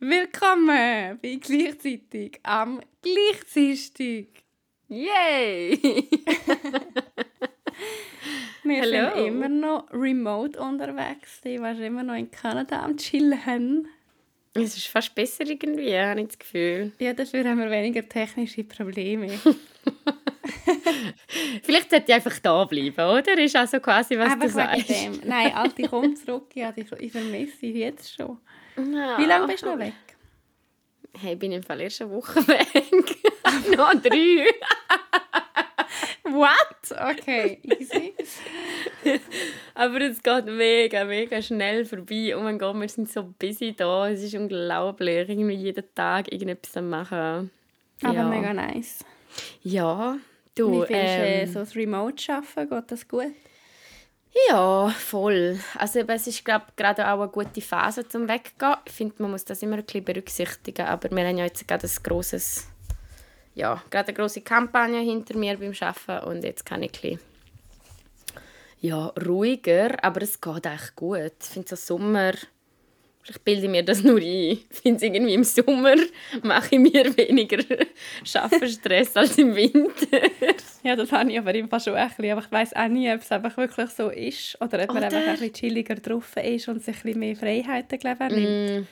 Willkommen bei gleichzeitig am Gleichzeitig. Yay! Wir Hallo. sind immer noch remote unterwegs. Du warst immer noch in Kanada am Chillen. Es ist fast besser irgendwie, habe ich das Gefühl. Ja, dafür haben wir weniger technische Probleme. Vielleicht sollte ich einfach da bleiben, oder? Ist also quasi, was Einfach du sagst. dem. Nein, Alte, komm zurück. Ja, ich, ich vermisse dich jetzt schon. Ja. Wie lange bist du noch weg? Hey, ich bin im Fall erst eine Woche weg. noch drei. What? Okay, easy. Aber es geht mega, mega schnell vorbei. Oh mein Gott, wir sind so busy da. Es ist unglaublich. Irgendwie jeden Tag irgendetwas am machen. Aber ja. mega nice. Ja, du. Wie äh, ähm, so das Remote-Arbeiten? Geht das gut? Ja, voll. Also eben, es ist glaube gerade auch eine gute Phase zum Weggehen. Ich finde, man muss das immer ein bisschen berücksichtigen. Aber wir haben ja jetzt gerade ein grosses, ja, gerade eine grosse Kampagne hinter mir beim Arbeiten und jetzt kann ich ein bisschen, ja, ruhiger, aber es geht echt gut. Ich finde so Sommer, vielleicht bilde mir das nur ein. Ich finde irgendwie im Sommer mache ich mir weniger Schaffenstress als im Winter. Ja, das habe ich aber im Fall schon ein bisschen. Aber ich weiss auch nie, ob es einfach wirklich so ist oder ob man Oder? einfach ein bisschen chilliger drauf ist und sich ein bisschen mehr Freiheiten glaube ich, nimmt. Mm,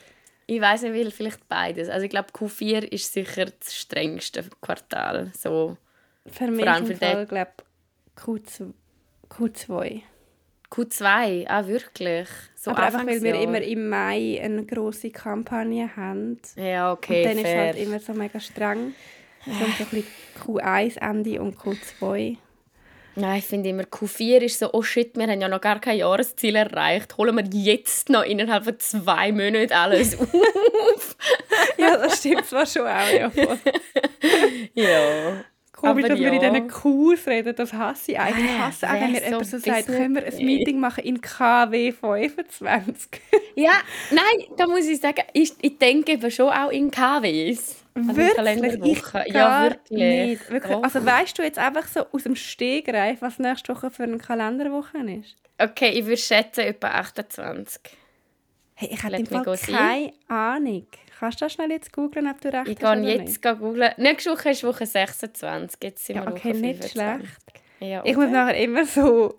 ich weiß nicht, vielleicht beides. Also ich glaube, Q4 ist sicher das strengste Quartal. So Für mich vor allem für Fall, glaube Q2. Q2. Q2, ah wirklich. So aber einfach, weil wir immer im Mai eine grosse Kampagne haben. Ja, okay, und dann ist es fair. halt immer so mega streng. Darum so ein bisschen Q1 Ende und Q2. Nein, ich finde immer, Q4 ist so, oh shit, wir haben ja noch gar kein Jahresziel erreicht. Holen wir jetzt noch innerhalb von zwei Monaten alles auf. ja, das stimmt zwar schon auch. Ja, voll. ja. Komisch, Aber dass wir in diesen Kurs reden, das hasse ich eigentlich. Ich Äh, hasse auch, wenn mir jemand so sagt, können wir ein Meeting machen in KW 25. ja, nein, da muss ich sagen, ich, ich denke eben schon auch in KWs. Also wirklich? Ich Ja, wirklich. nicht. wirklich. Also weißt du jetzt einfach so aus dem Stegreif, was nächste Woche für eine Kalenderwoche ist? Okay, ich würde schätzen etwa 28. Hey, ich habe keine Ahnung. Kannst du das schnell jetzt googeln, ob du recht Ich hast gehe oder jetzt googeln. Nächste Woche ist Woche 26. Jetzt sind Ja, wir okay, Woche nicht 25. schlecht. Ja, Ich muss nachher immer so...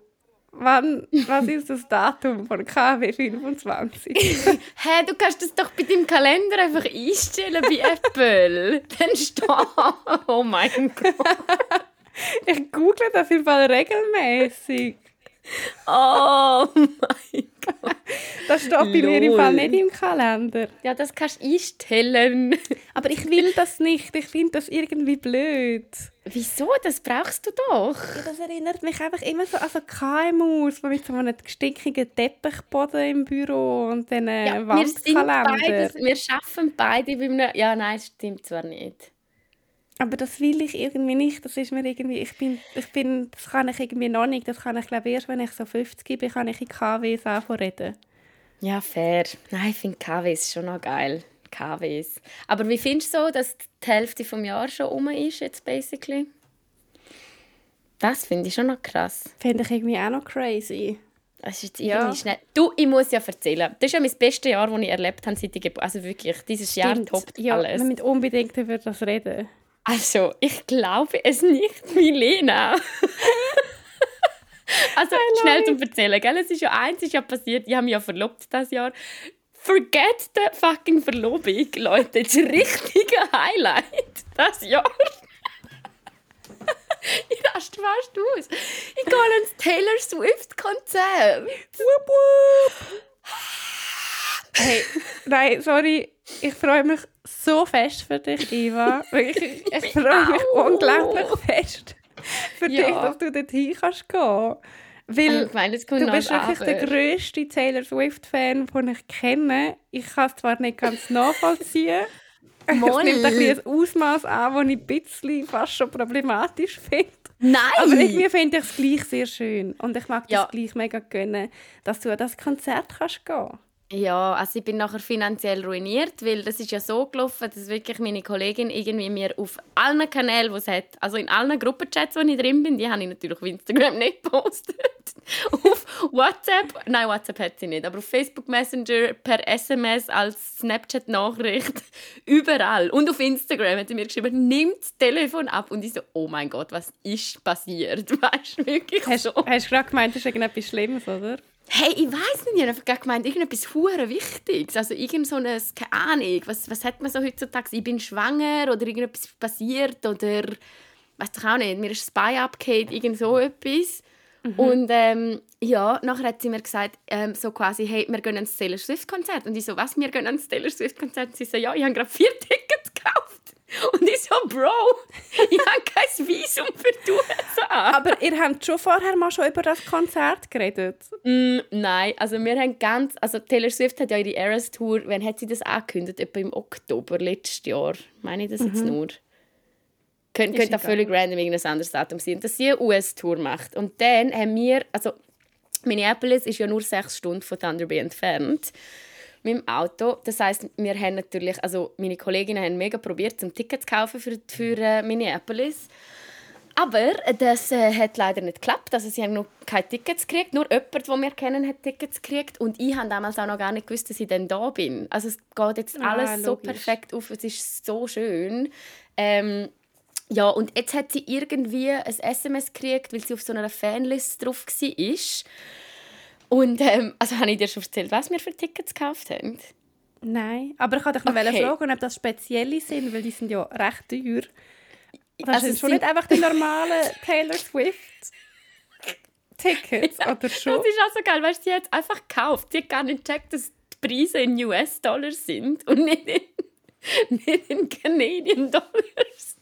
Wann, was ist das Datum von KW 25? Hä, du kannst das doch bei deinem Kalender einfach einstellen bei Apple. Dann steht. Oh mein Gott. ich google das im Fall regelmäßig. Oh mein Gott. Das steht bei mir im. Fall nicht im Kalender. Ja, das kannst du einstellen. Aber ich will das nicht. Ich finde das irgendwie blöd. Wieso? Das brauchst du doch. Ja, das erinnert mich einfach immer so an so KMUs, mit so einem stinkigen Teppichboden im Büro und dann Ja, wir sind Wandkalender. beides, wir arbeiten beide bei einem... Ja, nein, das stimmt zwar nicht. Aber das will ich irgendwie nicht. Das ist mir irgendwie, ich bin, ich bin, das kann ich irgendwie noch nicht. Das kann ich glaube erst, wenn ich so 50 bin, kann ich in KWs anfangen reden. Ja, fair. Nein, ich finde KWs schon noch geil. KWs. Aber wie findest du so, dass die Hälfte vom Jahr schon um ist, jetzt basically? Das finde ich schon noch krass. Finde ich irgendwie auch noch crazy. Das ist jetzt Ja. schnell. Du, ich muss ja erzählen. Das ist ja mein bestes Jahr, das ich erlebt habe seit ich geboren Also wirklich, dieses Jahr Stimmt. toppt ja, alles. Wir müssen unbedingt über das reden. Also, ich glaube es nicht, Milena. also, schnell zum Erzählen, gell? Es ist ja eins ist ja passiert, ich habe mich ja verlobt das Jahr. Forget the fucking Verlobung, Leute. Das richtige Highlight das Jahr. ich raste fast aus. Ich gehe ans Taylor Swift-Konzert. Wup, wup. Hey, nein, sorry. Ich freue mich so fest für dich, Iva. Wirklich, ich freue mich unglaublich fest für Ja. dich, dass du dorthin kannst gehen. Weil Ich meine, du bist wirklich der grösste Taylor Swift-Fan, den ich kenne. Ich kann es zwar nicht ganz nachvollziehen. Es nimmt ein ein Ausmaß an, das ich ein bisschen fast schon problematisch finde. Nein! Aber irgendwie finde ich es gleich sehr schön. Und ich mag Ja. das gleich mega gönnen, dass du an das Konzert kannst gehen Ja, also ich bin nachher finanziell ruiniert, weil das ist ja so gelaufen, dass wirklich meine Kollegin irgendwie mir auf allen Kanälen, die es hat, also in allen Gruppenchats, wo ich drin bin, die habe ich natürlich auf Instagram nicht gepostet. auf WhatsApp, nein, WhatsApp hat sie nicht, aber auf Facebook Messenger, per SMS, als Snapchat-Nachricht, überall. Und auf Instagram hat sie mir geschrieben, nimm das Telefon ab. Und ich so, oh mein Gott, was ist passiert? Weißt du, wirklich hast, so. Hast du gerade gemeint, das ist irgendetwas Schlimmes, oder? Hey, ich weiß nicht, ich habe einfach gemeint, irgendetwas hure Wichtiges. Also irgend so eine, keine Ahnung, was, was hat man so heutzutage? Ich bin schwanger oder irgendetwas passiert oder weiß ich auch nicht, mir ist das Bein abgehakt, irgend so etwas. Mhm. Und ähm, ja, nachher hat sie mir gesagt, ähm, so quasi, hey, wir gehen ins Taylor Swift-Konzert. Und ich so, was, wir gehen ins Taylor Swift-Konzert? Und sie so, ja, ich habe gerade vier Tickets. Und ich so, Bro, ich habe kein Visum für die USA. Aber ihr habt schon vorher mal schon über das Konzert geredet? Mm, nein, also wir haben ganz, also Taylor Swift hat ja ihre Eras Tour, wann hat sie das angekündigt? Etwa im Oktober letztes Jahr. Meine ich das jetzt mhm. nur? Könnte, könnte auch völlig random irgendein anderes Datum sein. Dass sie eine US-Tour macht. Und dann haben wir, also Minneapolis ist ja nur sechs Stunden von Thunder Bay entfernt mit dem Auto. Das heißt, wir haben natürlich, also meine Kolleginnen haben mega probiert, zum Ticket zu kaufen für, für äh, Minneapolis. Aber das äh, hat leider nicht geklappt. Also sie haben noch keine Tickets gekriegt. Nur jemand, den wir kennen, hat Tickets gekriegt. Und ich habe damals auch noch gar nicht gewusst, dass ich dann da bin. Also es geht jetzt ah, alles so perfekt auf. Es ist so schön. Ähm, ja, und jetzt hat sie irgendwie ein SMS gekriegt, weil sie auf so einer Fanlist drauf war. Und ähm, also habe ich dir schon erzählt, was wir für Tickets gekauft haben? Nein, aber ich wollte dich noch okay. fragen, ob das spezielle sind, weil die sind ja recht teuer. Das also sind schon nicht einfach die normalen Taylor Swift Tickets, ja, oder schon? Das ist auch so geil, weißt du, sie hat einfach gekauft. Sie hat gar nicht gecheckt, dass die Preise in US-Dollar sind und nicht in, nicht in Canadian Dollars.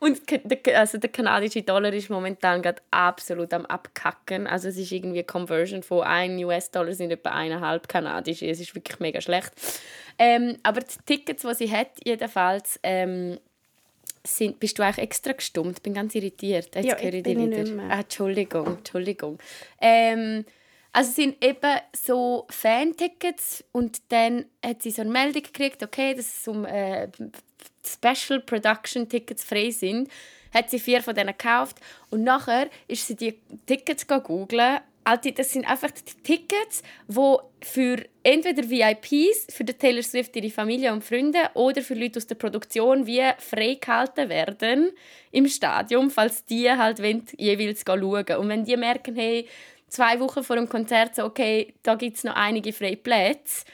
Und also der kanadische Dollar ist momentan gerade absolut am abkacken. Also es ist irgendwie eine Conversion von 1 US-Dollar sind etwa eineinhalb kanadische. Es ist wirklich mega schlecht. Ähm, aber die Tickets, die sie hat, jedenfalls, ähm, sind, bist du eigentlich extra gestummt? Ich bin ganz irritiert. Jetzt ja, höre ich dich wieder. Ah, Entschuldigung, Entschuldigung. Ähm, also es sind eben so Fan-Tickets und dann hat sie so eine Meldung gekriegt, okay, dass es um äh, Special Production Tickets frei sind, hat sie vier von denen gekauft und nachher ist sie die Tickets googeln. Das sind einfach die Tickets, wo für entweder VIPs, für die Taylor Swift, ihre Familie und Freunde oder für Leute aus der Produktion wie freigehalten werden im Stadion, falls die halt wollen, jeweils schauen. Und wenn die merken, hey, zwei Wochen vor dem Konzert so, okay, da gibt es noch einige freie Plätze,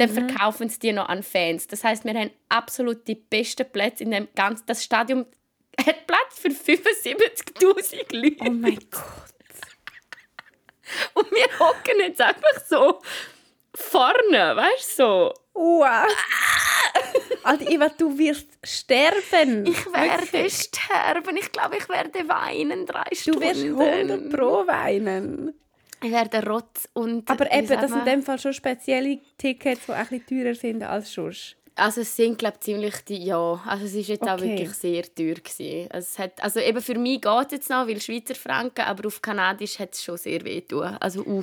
dann mhm. verkaufen sie die noch an Fans. Das heißt, wir haben absolut die besten Plätze in dem ganzen. Das Stadion hat Platz für 75.000 Leute. Oh mein Gott. Und wir hocken jetzt einfach so vorne, weißt du? So. Wow. Alter, Eva, du wirst sterben. Ich werde Wirklich? sterben. Ich glaube, ich werde weinen drei Stunden. Du wirst 100 pro weinen. Ich werde rot und... Aber eben, das sind in dem Fall schon spezielle Tickets, die ein bisschen teurer sind als sonst. Also es sind glaube ziemlich die, ja, also es ist jetzt okay. auch wirklich sehr teuer gewesen. Also, es hat, also eben für mich geht es jetzt noch, weil Schweizer Franken, aber auf Kanadisch hat es schon sehr weh tun. Also uh,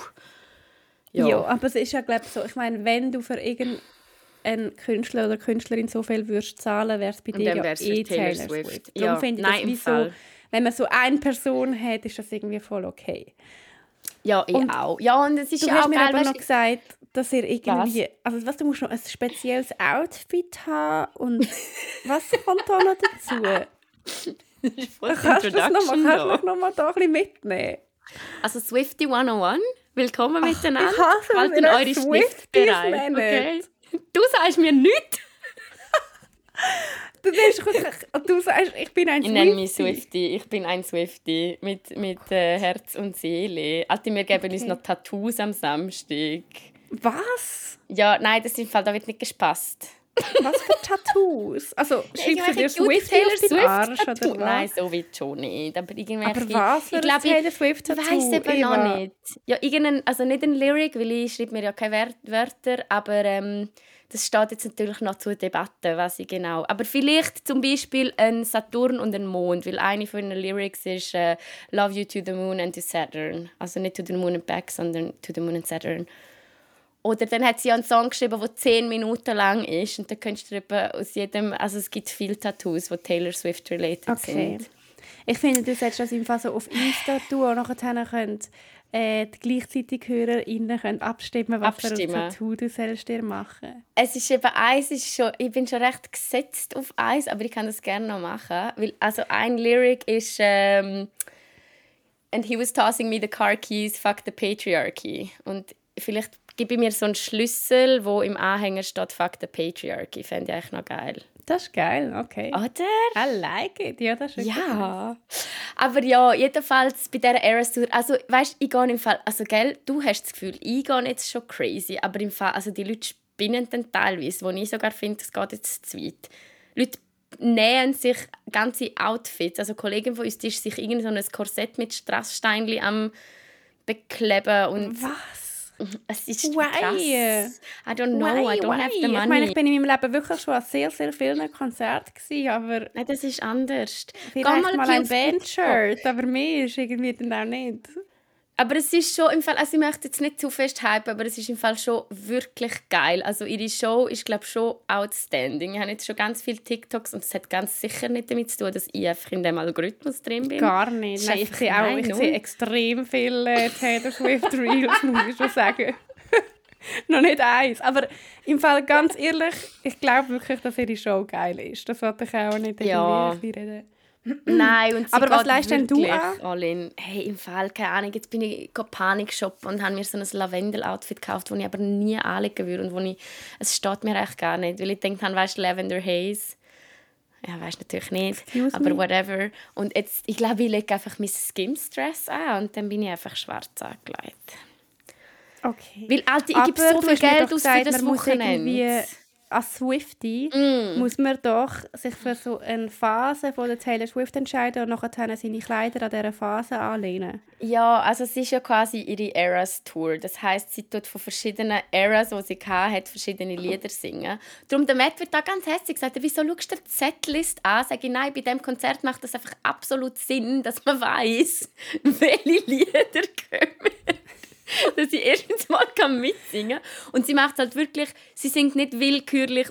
ja. ja, aber es ist ja glaube so, ich meine, wenn du für irgendeinen Künstler oder Künstlerin so viel würdest zahlen, wäre es bei dir ja eh Taylor Swift. Swift. Darum ja. finde ich Nein, das wie so, wenn man so eine Person hat, ist das irgendwie voll okay. Ja, ich und auch. Ja, und es ist du ja hast auch mir geil, aber noch gesagt, dass ihr irgendwie, was? also was, du musst noch ein spezielles Outfit haben und was kommt da noch dazu? kannst du das noch mal, kannst du noch mal da ein bisschen mitnehmen? Also Swifty 101, willkommen Ach, miteinander. Ich hasse Halten eure Swift bereit, okay? Du sagst mir nichts. Du, du sagst, ich bin ein Swifty. Ich nenne mich Swifty. Ich bin ein Swifty mit, mit äh, Herz und Seele. Alter, wir geben okay. uns noch Tattoos am Samstag. Was? Ja, nein, das ist Fall, da wird nicht gespasst. Was für Tattoos? Also schreibst du dir Swift Taylor Swift Arsch, oder Nein, so weit schon nicht. Aber, aber was für ich glaub, Taylor Swift Tattoo? Ich weiss eben noch nicht. Ja, irgendein, also nicht ein Lyric, weil ich schreibe mir ja keine Wörter, aber ähm, das steht jetzt natürlich noch zur Debatte, was ich genau. Aber vielleicht zum Beispiel ein Saturn und ein Mond, weil eine von den Lyrics ist uh, Love you to the moon and to Saturn. Also nicht to the moon and back, sondern to the moon and Saturn. Oder dann hat sie einen Song geschrieben, der zehn Minuten lang ist und da könntest du aus jedem, also es gibt viele Tattoos, die Taylor Swift related okay. sind. Ich finde, du solltest das im Fall so auf Insta tun und nachher könnt äh, die gleichzeitig HörerInnen können abstimmen, was abstimmen. für ein Tattoo du sollst dir machen Es ist eben eins, ist schon, ich bin schon recht gesetzt auf eins, aber ich kann das gerne noch machen. Weil, also ein Lyric ist ähm, «And he was tossing me the car keys, fuck the patriarchy». Und vielleicht ich mir so einen Schlüssel, wo im Anhänger steht «fuck the patriarchy». Fände ich eigentlich noch geil. Das ist geil, okay. Oder? I like it. Ja, das ist Ja. Aber ja, jedenfalls bei dieser Eras Tour, also weißt, ich gehe im Fall, also gell, du hast das Gefühl, ich gehe jetzt schon crazy, aber im Fall, also die Leute spinnen dann teilweise, wo ich sogar finde, es geht jetzt zu weit. Leute nähen sich ganze Outfits, also Kollegen von uns, die sich irgendwie so ein Korsett mit Strasssteinchen am bekleben und... Was? Es ist Why? krass. I don't know, Why? I don't Why? have the money. Ich meine, ich bin in meinem Leben wirklich schon an sehr, sehr vielen Konzerten aber... Nein, das ist anders. Vielleicht mal, mal ein Bandshirt, aber mir ist irgendwie dann auch nicht. Aber es ist schon im Fall, also ich möchte jetzt nicht zu fest hypen, aber es ist im Fall schon wirklich geil. Also ihre Show ist glaube schon outstanding. Ich habe jetzt schon ganz viele TikToks und es hat ganz sicher nicht damit zu tun, dass ich einfach in dem Algorithmus drin bin. Gar nicht. Nein, ich sehe auch, ich sehe extrem viele Taylor Swift Reels, muss ich schon sagen. Noch nicht eins. Aber im Fall ganz ehrlich, ich glaube wirklich, dass ihre Show geil ist. Das wollte ich auch nicht ja. reden. Nein, und Aber was leistest denn du an? Hey, im Fall, keine Ahnung, jetzt bin ich Panik shoppen und habe mir so ein Lavendel-Outfit gekauft, das ich aber nie anlegen würde und wo ich, es steht mir echt gar nicht, weil ich denke, weißt du, Lavender Haze, ja, weiß natürlich nicht, Excuse aber me? whatever. Und jetzt, ich glaube, ich lege einfach mein Skims-Dress an und dann bin ich einfach schwarz angelegt. Okay. Weil, Alter, ich gebe so viel Geld aus für das Wochenende als Swiftie mm. muss man doch sich für so eine Phase von der Taylor Swift entscheiden und nachher seine Kleider an dieser Phase anlehnen. Ja, also es ist ja quasi ihre Eras Tour. Das heißt, sie tut von verschiedenen Eras, die sie hat, verschiedene Lieder singen. Darum der Matt wird da ganz hässlich gesagt, wieso schaust du die Setlist an? Sage ich, nein, bei diesem Konzert macht das einfach absolut Sinn, dass man weiß, welche Lieder kommen. dass sie erstens mal kann mitsingen kann. Und sie macht halt wirklich, sie singt nicht willkürlich,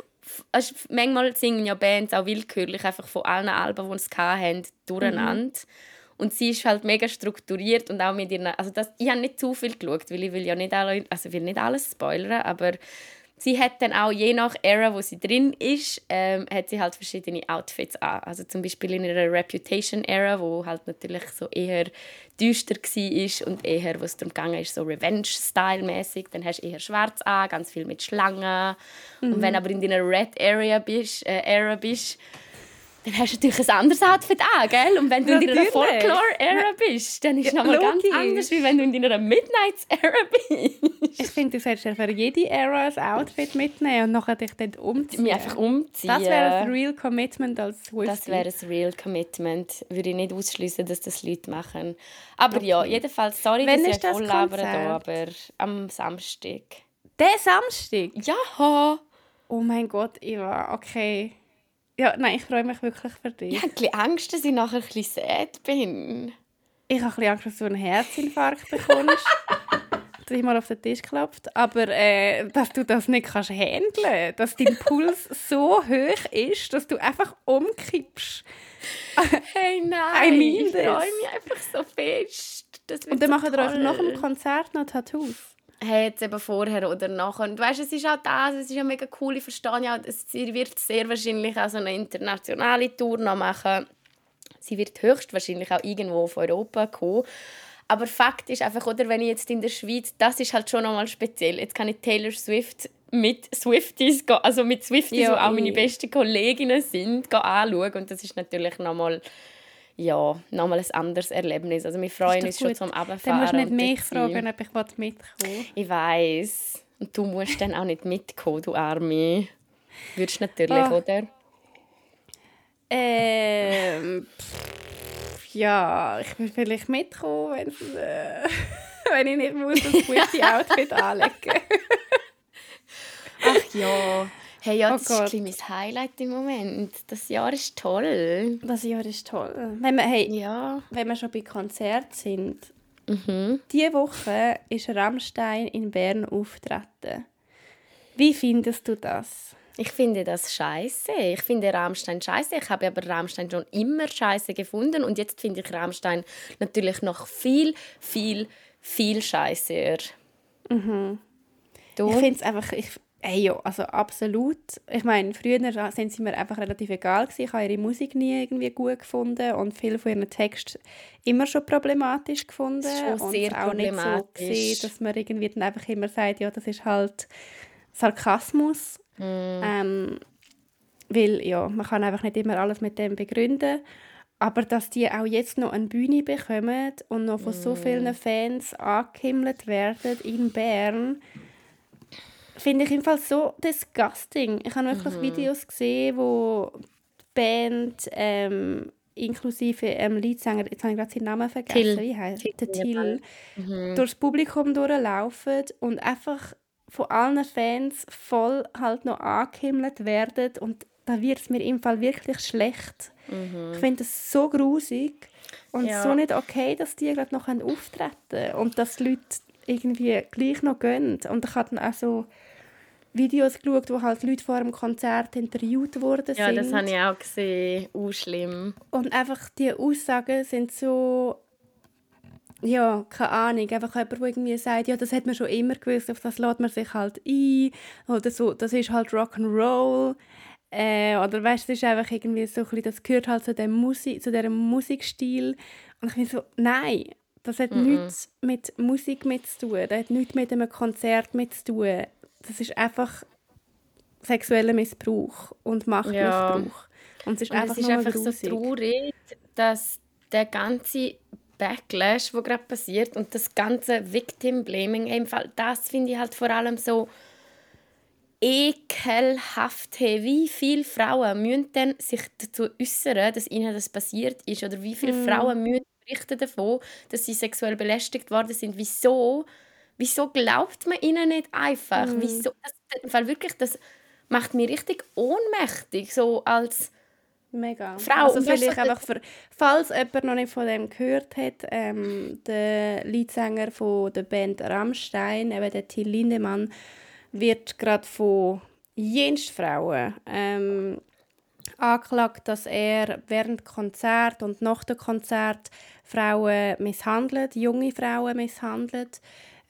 also manchmal singen ja Bands auch willkürlich, einfach von allen Alben, die sie hatten, durcheinander. Mhm. Und sie ist halt mega strukturiert und auch mit ihren, also das, ich habe nicht zu viel geschaut, weil ich will ja nicht, alle, also will nicht alles spoilern, aber sie hat dann auch je nach Era, wo sie drin ist, ähm, hat sie halt verschiedene Outfits an. Also zum Beispiel in ihrer Reputation-Era, wo halt natürlich so eher düster war und eher, wo es darum ging, ist so Revenge-Style-mäßig. Dann hast du eher schwarz an, ganz viel mit Schlangen. Mhm. Und wenn aber in deiner Red-Area bist, äh, Era bist, dann hast du natürlich ein anderes Outfit an, gell? Und wenn du in deiner Folklore-Era bist, dann ist es ja, nochmal ganz anders, wie wenn du in deiner Midnight-Era bist. Ich finde, du solltest ja für jede Era ein Outfit mitnehmen und nachher dich dann umziehen. Mich einfach umziehen. Das wäre ein Real Commitment als Swiftie. Das wäre ein Real Commitment. Würde ich nicht ausschließen, dass das Leute machen. Aber okay. ja, jedenfalls, sorry, wenn dass ich voll labere da, aber am Samstag. Der Samstag? Ja. Oh mein Gott, Eva, okay. Ja, nein, ich freue mich wirklich für dich. Ich habe ein bisschen Angst, dass ich nachher ein bisschen sad bin. Ich habe ein bisschen Angst, dass du einen Herzinfarkt bekommst. dass mal auf den Tisch klopft. Aber äh, dass du das nicht kannst handeln dass dein Puls so hoch ist, dass du einfach umkippst. hey, nein, I mean ich freue mich einfach so fest. Und dann so machen wir euch nach dem Konzert noch Tattoos hey, jetzt eben vorher oder nachher. Und weißt, es ist auch das, es ist ja mega cool, ich verstehe ja, sie wird sehr wahrscheinlich auch so eine internationale Tour noch machen. Sie wird höchstwahrscheinlich auch irgendwo auf Europa kommen. Aber Fakt ist einfach, oder wenn ich jetzt in der Schweiz, das ist halt schon nochmal speziell. Jetzt kann ich Taylor Swift mit Swifties, also mit Swifties, ja, die auch meine besten Kolleginnen sind, anschauen. Und das ist natürlich nochmal ja, nochmal ein anderes Erlebnis. Also wir freuen uns schon zum Abfahren. Dann musst du nicht mich fragen, ob ich mitkommen Ich weiß. Und du musst dann auch nicht mitkommen, du Arme. Würdest natürlich, oh. oder? Ähm, ja, ich will vielleicht mitkommen, wenn, äh, wenn ich nicht muss das gute Outfit anlegen Ach ja. Hey, ja, oh das Gott. ist mein Highlight im Moment. Das Jahr ist toll. Das Jahr ist toll. Wenn wir, hey, ja. wenn wir schon bei Konzerten sind, Mhm. Diese Woche ist Rammstein in Bern auftreten. Wie findest du das? Ich finde das scheiße. Ich finde Rammstein scheiße. Ich habe aber Rammstein schon immer scheiße gefunden und jetzt finde ich Rammstein natürlich noch viel, viel, viel scheißer. Mhm. Du? Ich finde es einfach, ich, Hey, ja, also absolut. Ich meine, früher sind sie mir einfach relativ egal gewesen. Ich habe ihre Musik nie irgendwie gut gefunden und viele von ihren Texten immer schon problematisch gefunden. Das ist schon und sehr auch nicht so gesehen, dass man irgendwie dann einfach immer sagt, ja, das ist halt Sarkasmus. Mm. Ähm, weil, ja, man kann einfach nicht immer alles mit dem begründen. Aber dass die auch jetzt noch eine Bühne bekommen und noch von mm. so vielen Fans angehimmelt werden in Bern, finde ich jedenfalls so disgusting. Ich habe wirklich mhm. Videos gesehen, wo die Band ähm, inklusive ähm, Leadsänger, jetzt habe ich gerade seinen Namen vergessen, Till. wie heißt der Till, mhm. durchs Publikum durchlaufen und einfach von allen Fans voll halt noch angehimmelt werden und da wird es mir im Fall wirklich schlecht. Mhm. Ich finde es so grusig und ja. so nicht okay, dass die gerade noch auftreten und dass die Leute irgendwie gleich noch gehen. Und ich habe dann auch so Videos geschaut, wo halt Leute vor einem Konzert interviewt wurden. Ja, das habe ich auch gesehen. Uh, schlimm. Und einfach die Aussagen sind so ja, keine Ahnung, einfach jemand, der irgendwie sagt, ja, das hat man schon immer gewusst, auf das lädt man sich halt ein, oder so, das ist halt Rock'n'Roll, äh, oder weißt, du, das ist einfach irgendwie so ein bisschen, das gehört halt zu dem Musik, zu diesem Musikstil, und ich bin so, nein, das hat mm -mm. nichts mit Musik mit zu tun, das hat nichts mit einem Konzert mit zu tun, das ist einfach sexueller Missbrauch und Machtmissbrauch. Ja. Und es ist und einfach, es ist einfach so traurig, dass der ganze Backlash, der gerade passiert und das ganze Victim-Blaming, das finde ich halt vor allem so ekelhaft. Wie viele Frauen müssen denn sich dazu äußern, dass ihnen das passiert ist? Oder wie viele mm. Frauen müssen berichten davon, dass sie sexuell belästigt worden sind? Wieso? Wieso glaubt man ihnen nicht einfach? Mm. Wieso? Das, weil wirklich, das macht mich richtig ohnmächtig, so als Mega. Frau. Also vielleicht einfach für, falls jemand noch nicht von dem gehört hat, ähm, der Leadsänger von der Band Rammstein, eben der Till Lindemann, wird gerade von jenst Frauen ähm, angeklagt, dass er während Konzert und nach dem Konzert Frauen misshandelt, junge Frauen misshandelt.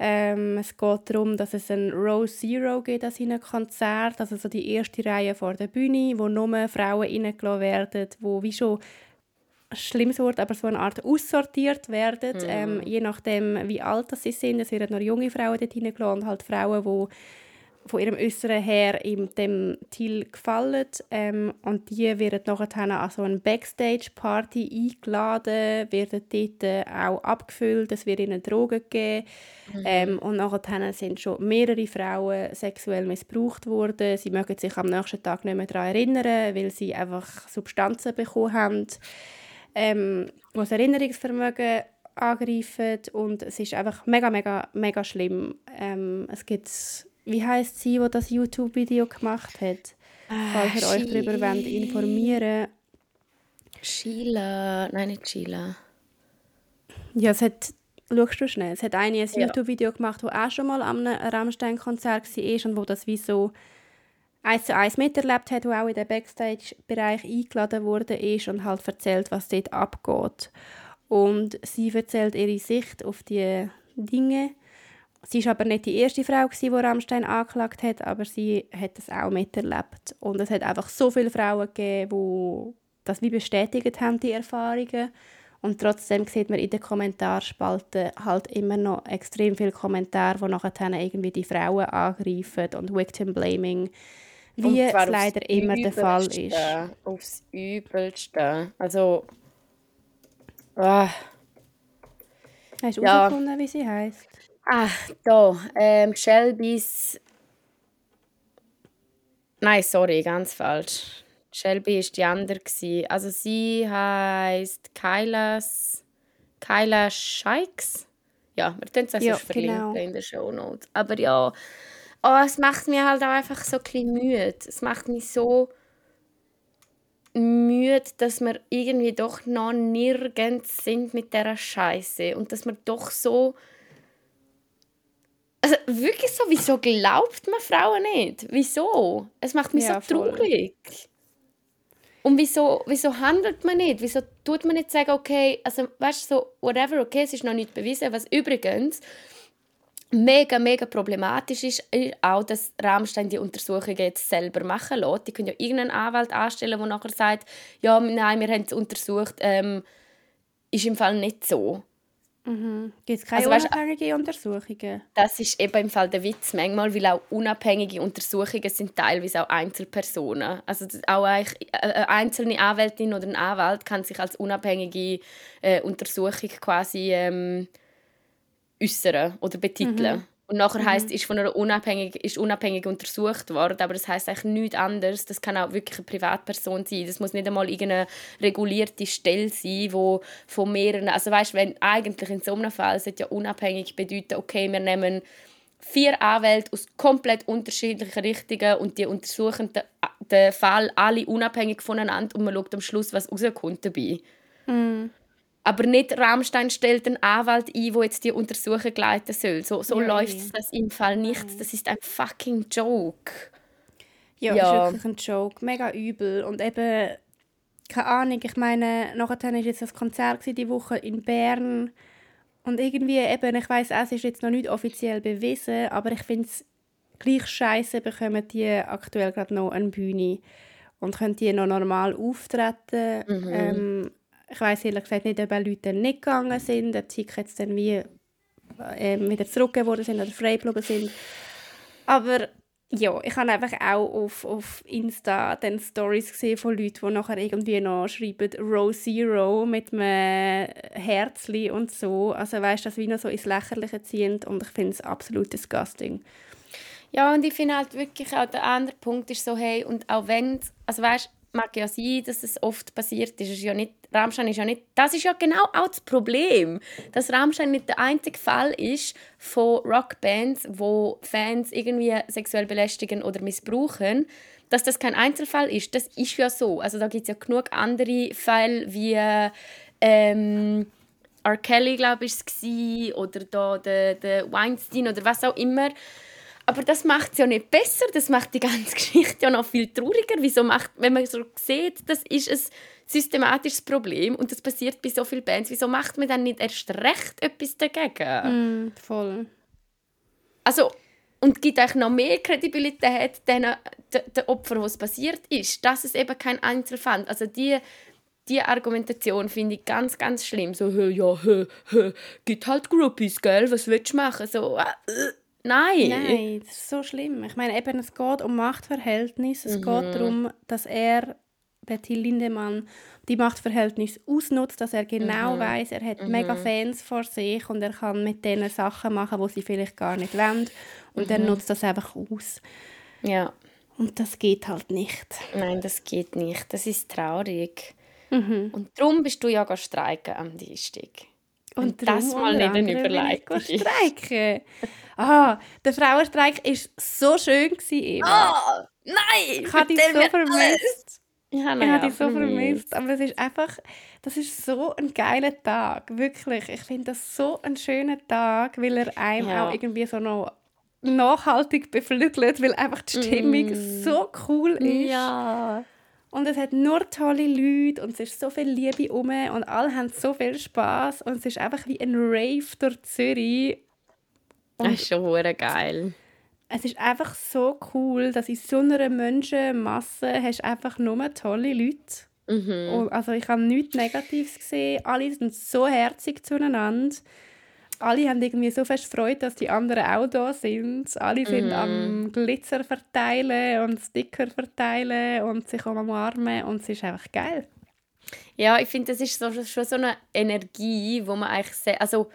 Ähm, es geht darum, dass es ein Row Zero gibt an seinem Konzert, also so die erste Reihe vor der Bühne, wo nur Frauen reingelassen werden, wo wie schon schlimmes Wort, aber so eine Art aussortiert werden, mhm. ähm, je nachdem, wie alt sie sind. Es werden nur junge Frauen dort reingelassen und halt Frauen, die von ihrem Äußeren her ihm dem Thiel gefallen. Ähm, und die werden nachher an so eine Backstage-Party eingeladen, werden dort äh, auch abgefüllt, es wird ihnen Drogen gegeben. Mhm. Ähm, und nachher sind schon mehrere Frauen sexuell missbraucht worden. Sie mögen sich am nächsten Tag nicht mehr daran erinnern, weil sie einfach Substanzen bekommen haben, ähm, die das Erinnerungsvermögen angreifen. Und es ist einfach mega, mega, mega schlimm. Ähm, es gibt wie heißt sie, die das YouTube-Video gemacht hat? Ah, Falls ihr euch darüber wollt, informieren Sheila. Nein, nicht Sheila. Ja, es hat. Schaust du schnell? Es hat eine ein ja. YouTube-Video gemacht, das auch schon mal am Rammstein-Konzert war und wo das wie so eins zu eins miterlebt hat, wo auch in den Backstage-Bereich eingeladen wurde ist und halt erzählt, was dort abgeht. Und sie erzählt ihre Sicht auf die Dinge Sie war aber nicht die erste Frau, die Rammstein angeklagt hat, aber sie hat das auch miterlebt. Und es hat einfach so viele Frauen gegeben, die das wie bestätigt haben, die Erfahrungen. Und trotzdem sieht man in den Kommentarspalten halt immer noch extrem viele Kommentare, die nachher irgendwie die Frauen angreifen und Victim Blaming, wie es leider immer der Fall ist. Aufs Übelste. Also, ah. Hast du ja. herausgefunden, wie sie heißt? Ah, da. Ähm, Shelby's. Nein, sorry, ganz falsch. Shelby war die andere. Also sie heißt Kylas. Kyla Scheiks. Ja, wir können es auch ja, verlinken genau. in den Show Notes. Aber ja, oh, es macht mir halt auch einfach so ein bisschen müde. Es macht mich so müde, dass wir irgendwie doch noch nirgends sind mit dieser Scheiße und dass wir doch so also wirklich so, wieso glaubt man Frauen nicht? Wieso? Es macht mich ja, so traurig. Voll. Und wieso, wieso handelt man nicht? Wieso tut man nicht sagen, okay, also weißt du, so, whatever, okay, es ist noch nicht bewiesen, was übrigens mega, mega problematisch ist, ist auch, dass Rammstein die Untersuchungen jetzt selber machen lässt. Die können ja irgendeinen Anwalt anstellen, der nachher sagt, ja, nein, wir haben es untersucht, ähm, ist im Fall nicht so. Mhm. Gibt es keine also, unabhängige weißt, Untersuchungen? Das ist eben im Fall der Witz manchmal, weil auch unabhängige Untersuchungen sind teilweise auch Einzelpersonen. Also auch eine einzelne Anwältin oder ein Anwalt kann sich als unabhängige äh, Untersuchung quasi ähm, äußern oder betiteln. Mhm. Und nachher mhm. heißt, ist von einer unabhängig, ist unabhängig untersucht worden, aber das heißt eigentlich nichts anderes. Das kann auch wirklich eine Privatperson sein. Das muss nicht einmal irgendeine regulierte Stelle sein, wo von mehreren, also weißt, wenn eigentlich in so einem Fall sollte ja unabhängig bedeuten, okay, wir nehmen vier Anwälte aus komplett unterschiedlichen Richtungen und die untersuchen den, den Fall alle unabhängig voneinander und man schaut am Schluss, was rauskommt dabei. Mhm. Aber nicht Rammstein stellt einen Anwalt ein, der jetzt die Untersuchung leiten soll. So, so läuft das im Fall nicht. Das ist ein fucking Joke. Ja, ja. ist wirklich ein Joke. Mega übel. Und eben, keine Ahnung, ich meine, nachher war jetzt das Konzert die Woche in Bern. Und irgendwie eben, ich weiß es ist jetzt noch nicht offiziell bewiesen, aber ich finde es gleich scheiße, bekommen die aktuell gerade noch eine Bühne und können die noch normal auftreten. Mhm. Ähm, ich weiß ehrlich gesagt nicht, ob Leute nicht gegangen sind, ob die Tickets dann wie äh, wieder zurückgegeben sind oder frei geblieben sind. Aber ja, ich habe einfach auch auf, auf Insta dann Stories gesehen von Leuten, die nachher irgendwie noch schreiben Row Zero mit einem Herzli und so. Also weißt du, das wie noch so ins Lächerliche ziehen und ich finde es absolut disgusting. Ja, und ich finde halt wirklich auch der andere Punkt ist so, hey, und auch wenn, also weißt mag ja sein, dass es oft passiert ist. ist ja nicht, Rammstein ist ja nicht, das ist ja genau auch das Problem, dass Rammstein nicht der einzige Fall ist von Rockbands, wo Fans irgendwie sexuell belästigen oder missbrauchen. Dass das kein Einzelfall ist, das ist ja so. Also da gibt es ja genug andere Fälle wie ähm, R. Kelly, glaube ich, oder da der, der Weinstein oder was auch immer aber das macht es ja nicht besser, das macht die ganze Geschichte ja noch viel trauriger. Wieso macht, wenn man so sieht, das ist ein systematisches Problem und das passiert bei so vielen Bands, wieso macht man dann nicht erst recht etwas dagegen? Mm, voll. Also, und gibt eigentlich noch mehr Kredibilität den, den, Opfern, was passiert ist, dass es eben kein Einzelfall Also die, die Argumentation finde ich ganz, ganz schlimm. So, ja, hä, hä, gibt halt Groupies, gell, was willst du machen? So, äh, äh. Nein. Nein, das ist so schlimm. Ich meine, eben, es geht um Machtverhältnisse. Es mhm. geht darum, dass er, der Till Lindemann, die Machtverhältnisse ausnutzt, dass er genau mhm. weiß, er hat mhm. mega Fans vor sich und er kann mit denen Sachen machen, wo sie vielleicht gar nicht wollen. Und mhm. er nutzt das einfach aus. Ja. Und das geht halt nicht. Nein, das geht nicht. Das ist traurig. Mhm. Und darum bist du ja streiken am Dienstag. Und, und das mal nicht eine Überleitung. Streiken. Ah, der Frauenstreik war so schön. Gewesen, oh, nein! Ich habe dich so vermisst. Ich habe ja, dich so vermisst. Aber es ist einfach, das ist so ein geiler Tag. Wirklich. Ich finde das so ein schöner Tag, weil er einem ja. auch irgendwie so noch nachhaltig beflügelt, weil einfach die Stimmung mm. so cool ist. Ja. Und es hat nur tolle Leute und es ist so viel Liebe um und alle haben so viel Spaß und es ist einfach wie ein Rave durch Zürich und das ist schon geil. Es ist einfach so cool, dass in so einer Menschenmasse hast einfach nur tolle Leute. Mhm. also ich habe nichts Negatives gesehen. Alle sind so herzig zueinander. Alle haben irgendwie so fest Freude, dass die anderen auch da sind. Alle sind mhm. am Glitzer verteilen und Sticker verteilen und sich umarmen und es ist einfach geil. Ja, ich finde, das ist so, schon so eine Energie, wo man eigentlich sehr, also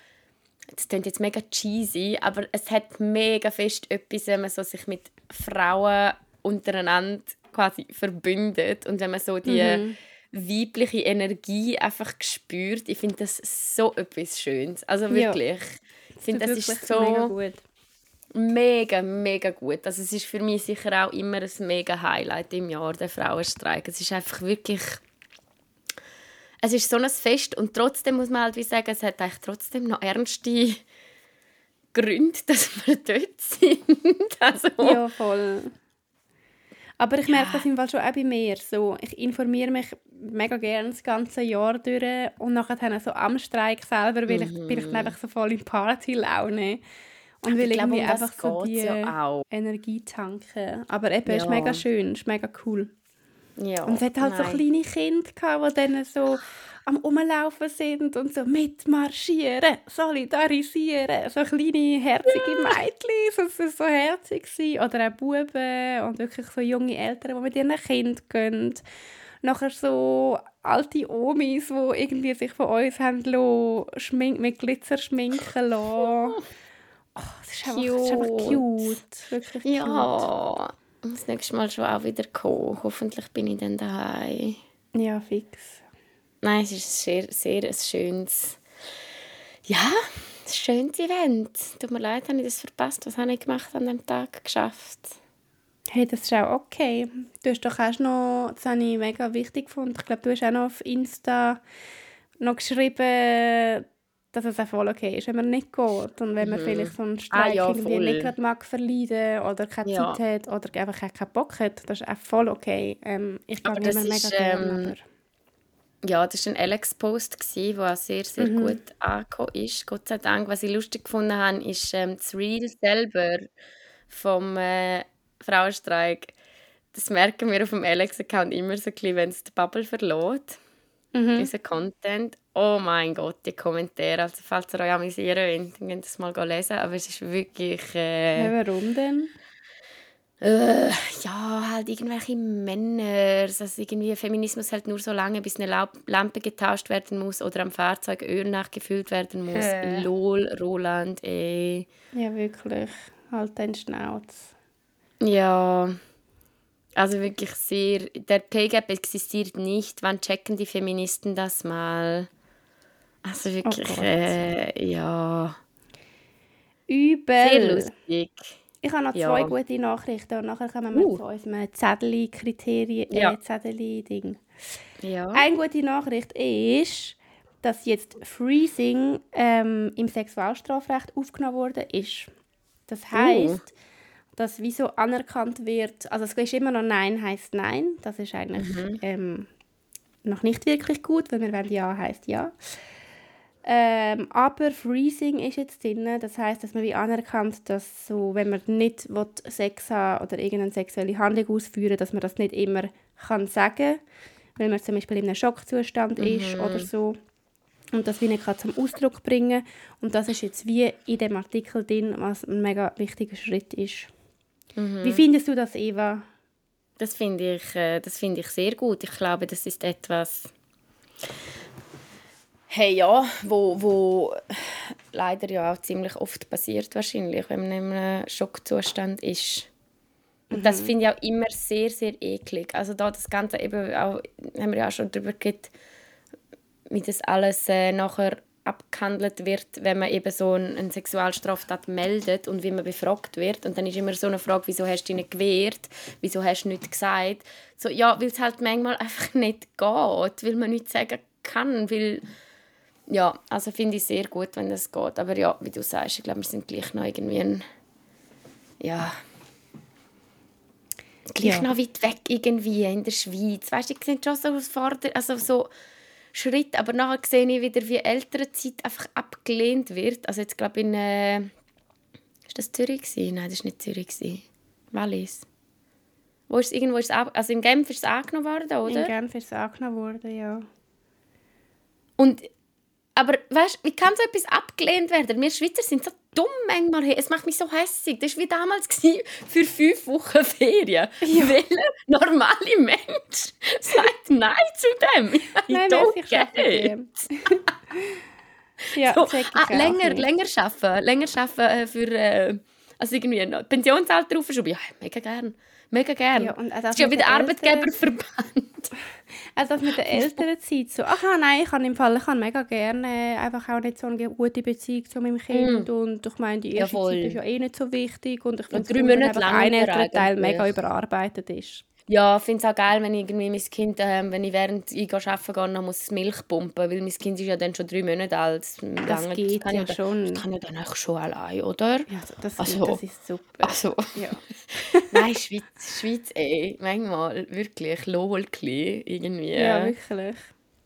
das klingt jetzt mega cheesy, aber es hat mega fest etwas, wenn man so sich mit Frauen untereinander quasi verbündet und wenn man so die mhm. Weibliche Energie einfach spürt. Ich finde das so etwas Schönes. Also wirklich. Ja. Ich finde, das, das ist so... mega, mega gut. Also es ist für mich sicher auch immer ein mega Highlight im Jahr, der Frauenstreik. Es ist einfach wirklich... Es ist so ein Fest und trotzdem muss man halt wie sagen, es hat eigentlich trotzdem noch ernste Gründe, dass wir dort sind. Also, ja, voll. Aber ich merke ja. das im Fall schon auch bei mir. So, ich informiere mich mega gerne das ganze Jahr durch und nachher so am Streik selber will ich, mhm. bin ich dann einfach so voll in Partylaune und will irgendwie um einfach so die ja Energie tanken. Aber eben, ja. ist mega schön, ist mega cool. Ja, und es hat halt nein. so kleine Kinder gehabt, die dann so am Umlaufen sind und so mitmarschieren, solidarisieren. So kleine, herzige Mädchen, das war so herzig. Oder auch Buben und wirklich so junge Eltern, die mit ihren Kindern gehen. Nachher so alte Omis, die irgendwie sich von uns haben lassen, schmink mit Glitzer schminken lassen. Oh, das, ist einfach, das ist einfach cute. Wirklich ja. Das nächste Mal schon auch wieder kommen. Hoffentlich bin ich dann daheim. Ja, fix. Nein, es ist sehr, sehr ein schönes, ja, ein schönes Event. Tut mir leid, habe ich das verpasst. Was habe ich gemacht an dem Tag geschafft? Hey, das ist auch okay. Du hast doch auch noch, das habe ich mega wichtig gefunden, ich glaube, du hast auch noch auf Insta noch geschrieben, dass es auch voll okay ist, wenn man nicht geht und wenn man mhm. vielleicht so einen Streik ah, ja, irgendwie nicht gerade mag verleiden oder keine ja. Zeit hat oder einfach keinen Bock hat, das ist auch voll okay. Ähm, ich glaube, das mega ist, gerne, ähm, ja, das war ein Alex-Post, der sehr, sehr mhm. gut angekommen ist. Gott sei Dank. Was ich lustig gefunden habe, ist ähm, das Reel selber vom äh, Frauenstreik. Das merken wir auf dem Alex-Account immer so ein wenn es die Bubble verlässt. Mhm. Dieser Content. Oh mein Gott, die Kommentare. Also, falls ihr euch amüsieren wollt, dann könnt ihr das mal lesen. Aber es ist wirklich. Äh, ja, warum denn? Äh, ja, halt irgendwelche Männer, also irgendwie Feminismus halt nur so lange, bis eine Lampe getauscht werden muss oder am Fahrzeug Öl nachgefüllt werden muss. Äh. Lol, Roland, ey. Ja, wirklich. Halt dein Schnauz. Ja, also wirklich sehr. Der Pay Gap existiert nicht. Wann checken die Feministen das mal? Also wirklich, oh äh, ja. Übel. Sehr lustig. Ich habe noch ja. zwei gute Nachrichten und nachher kommen wir uh. zu unserem Zettel-Kriterien, äh, ja. Zettel-Ding. Ja. Eine gute Nachricht ist, dass jetzt Freezing ähm, im Sexualstrafrecht aufgenommen wurde ist. Das heißt, uh. dass wieso anerkannt wird, also es ist immer noch Nein heißt Nein. Das ist eigentlich mhm. ähm, noch nicht wirklich gut, weil wir wenn Ja heißt Ja. Ähm, aber Freezing ist jetzt drin. Das heißt, dass man wie anerkannt, dass so, wenn man nicht will, Sex haben oder irgendeine sexuelle Handlung ausführen dass man das nicht immer kann sagen wenn man zum Beispiel in einem Schockzustand mhm. ist oder so. Und das wie nicht kann zum Ausdruck bringen Und das ist jetzt wie in dem Artikel drin, was ein mega wichtiger Schritt ist. Mhm. Wie findest du das, Eva? Das finde ich, äh, das finde ich sehr gut. Ich glaube, das ist etwas Hey, ja, wo, wo leider ja auch ziemlich oft passiert wahrscheinlich, wenn man in einem Schockzustand ist. Und mhm. das finde ich auch immer sehr, sehr eklig. Also da das Ganze eben auch, haben wir ja auch schon darüber geredet, wie das alles äh, nachher abgehandelt wird, wenn man eben so eine Sexualstraftat meldet und wie man befragt wird. Und dann ist immer so eine Frage, wieso hast du dich nicht gewehrt? Wieso hast du nichts gesagt? So, ja, weil es halt manchmal einfach nicht geht, weil man nichts sagen kann, weil ja, also finde ich sehr gut, wenn das geht. Aber ja, wie du sagst, ich glaube, wir sind gleich noch irgendwie ein, ja, gleich ja. noch weit weg irgendwie in der Schweiz. Weißt du, ich sehe schon so Vorder also so Schritt, aber nachher sehe ich wieder, wie ältere Zeit einfach abgelehnt wird. Also jetzt glaube ich in, äh, ist das Zürich gewesen? Nein, das war nicht Zürich. Gewesen. Wallis. Wo ist irgendwo ist es, also in Genf ist es angenommen worden, oder? In Genf ist es angenommen worden, ja. Und aber weißt, wie kann so etwas abgelehnt werden? Wir Schweizer sind so dumm manchmal. Es macht mich so hässlich. Das war wie damals für fünf Wochen Ferien. Ja. Welcher normale Mensch sagt Nein zu dem? Ich nein, don't get ja, so, ah, länger, länger arbeiten. Länger arbeiten äh, für äh, also irgendwie Pensionsalter aufschrauben. Ja, mega gern. Mega gern. Ja, und das ist ja wie der Arbeitgeberverband. Also das mit der älteren Zeit so, ach nein, ich kann im Fall, ich kann mega gerne einfach auch nicht so eine gute Beziehung zu meinem Kind mm. und ich meine, die erste ja, Zeit ist ja eh nicht so wichtig und ich finde, dass älterer Teil mega überarbeitet ist. Ja, ich finde es auch geil, wenn ich irgendwie mein Kind, ähm, wenn ich während ich arbeiten gehe, dann muss Milch pumpen, weil mein Kind ist ja dann schon drei Monate alt. Das, das geht kann ja dann, schon. Das kann ja dann auch schon allein, oder? Ja, das, also, das ist super. Also, ja. Nein, Schweiz, Schweiz ey, manchmal wirklich lolkli irgendwie. Ja, wirklich.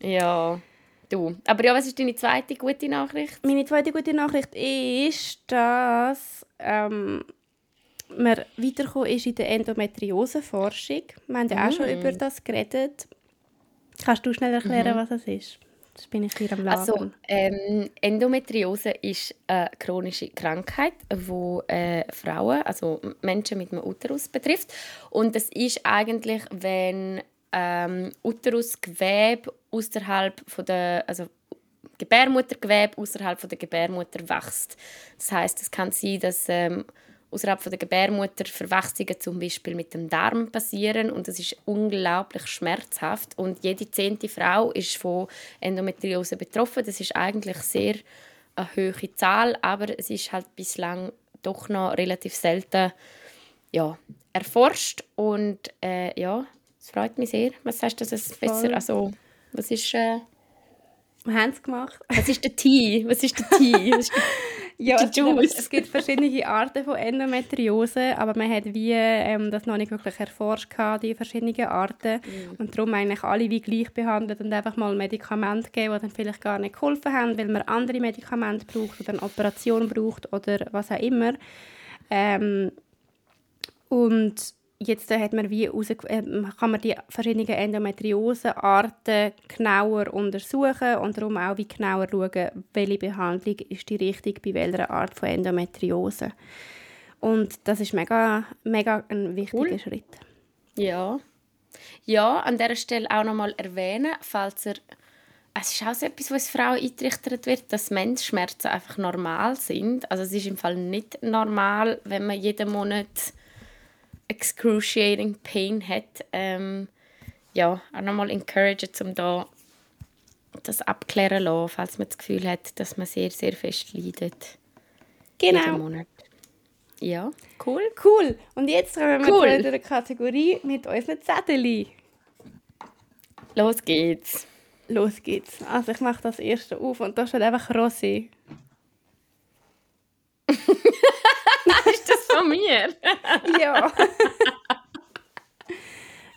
Ja, du. Aber ja, was ist deine zweite gute Nachricht? Meine zweite gute Nachricht ist, dass... Ähm, man weitergekommen ist in der Endometrioseforschung. Wir haben ja auch mm. schon über das geredet. Kannst du schnell erklären, mhm. was das ist? Das bin ich hier am Laden. Also, ähm, Endometriose ist eine chronische Krankheit, die äh, Frauen, also Menschen mit einem Uterus betrifft. Und das ist eigentlich, wenn ähm, Uterusgewebe außerhalb von der, also Gebärmuttergewebe außerhalb von der Gebärmutter wächst. Das heißt, es kann sein, dass ähm, außerhalb der Gebärmutter Verwechslungen zum Beispiel mit dem Darm passieren und das ist unglaublich schmerzhaft und jede zehnte Frau ist von Endometriose betroffen. Das ist eigentlich sehr eine hohe Zahl, aber es ist halt bislang doch noch relativ selten ja, erforscht und äh, ja, es freut mich sehr. Was heißt dass es besser, also was ist äh, wir haben es gemacht. Was ist der Tee? Was ist der Tee? Was ist der ja, es, es, gibt verschiedene Arten von Endometriose, aber man hat wie ähm, das noch nicht wirklich erforscht, die verschiedenen Arten. Mhm. Und darum eigentlich alle wie gleich behandelt und einfach mal Medikamente geben, die dann vielleicht gar nicht geholfen haben, weil man andere Medikamente braucht oder eine Operation braucht oder was auch immer. Ähm, und jetzt hat man wie raus, äh, kann man die verschiedenen Endometriosearten genauer untersuchen und darum auch wie genauer schauen, welche Behandlung ist die richtige bei welcher Art von Endometriose. Und das ist mega, mega ein wichtiger cool. Schritt. Ja. Ja, an dieser Stelle auch nochmal erwähnen, falls er es ist auch so etwas, was Frauen eintrichtert wird, dass Menschschmerzen einfach normal sind. Also es ist im Fall nicht normal, wenn man jeden Monat excruciating pain hat, ähm, ja, auch nochmal encouragen, um da das abklären zu lassen, falls man das Gefühl hat, dass man sehr, sehr fest leidet. Genau. Ja, cool. Cool. Und jetzt kommen wir cool. zu der Kategorie mit unseren Zettel. Los geht's. Los geht's. Also ich mache das erste auf und da steht einfach Rosé. von mir? ja.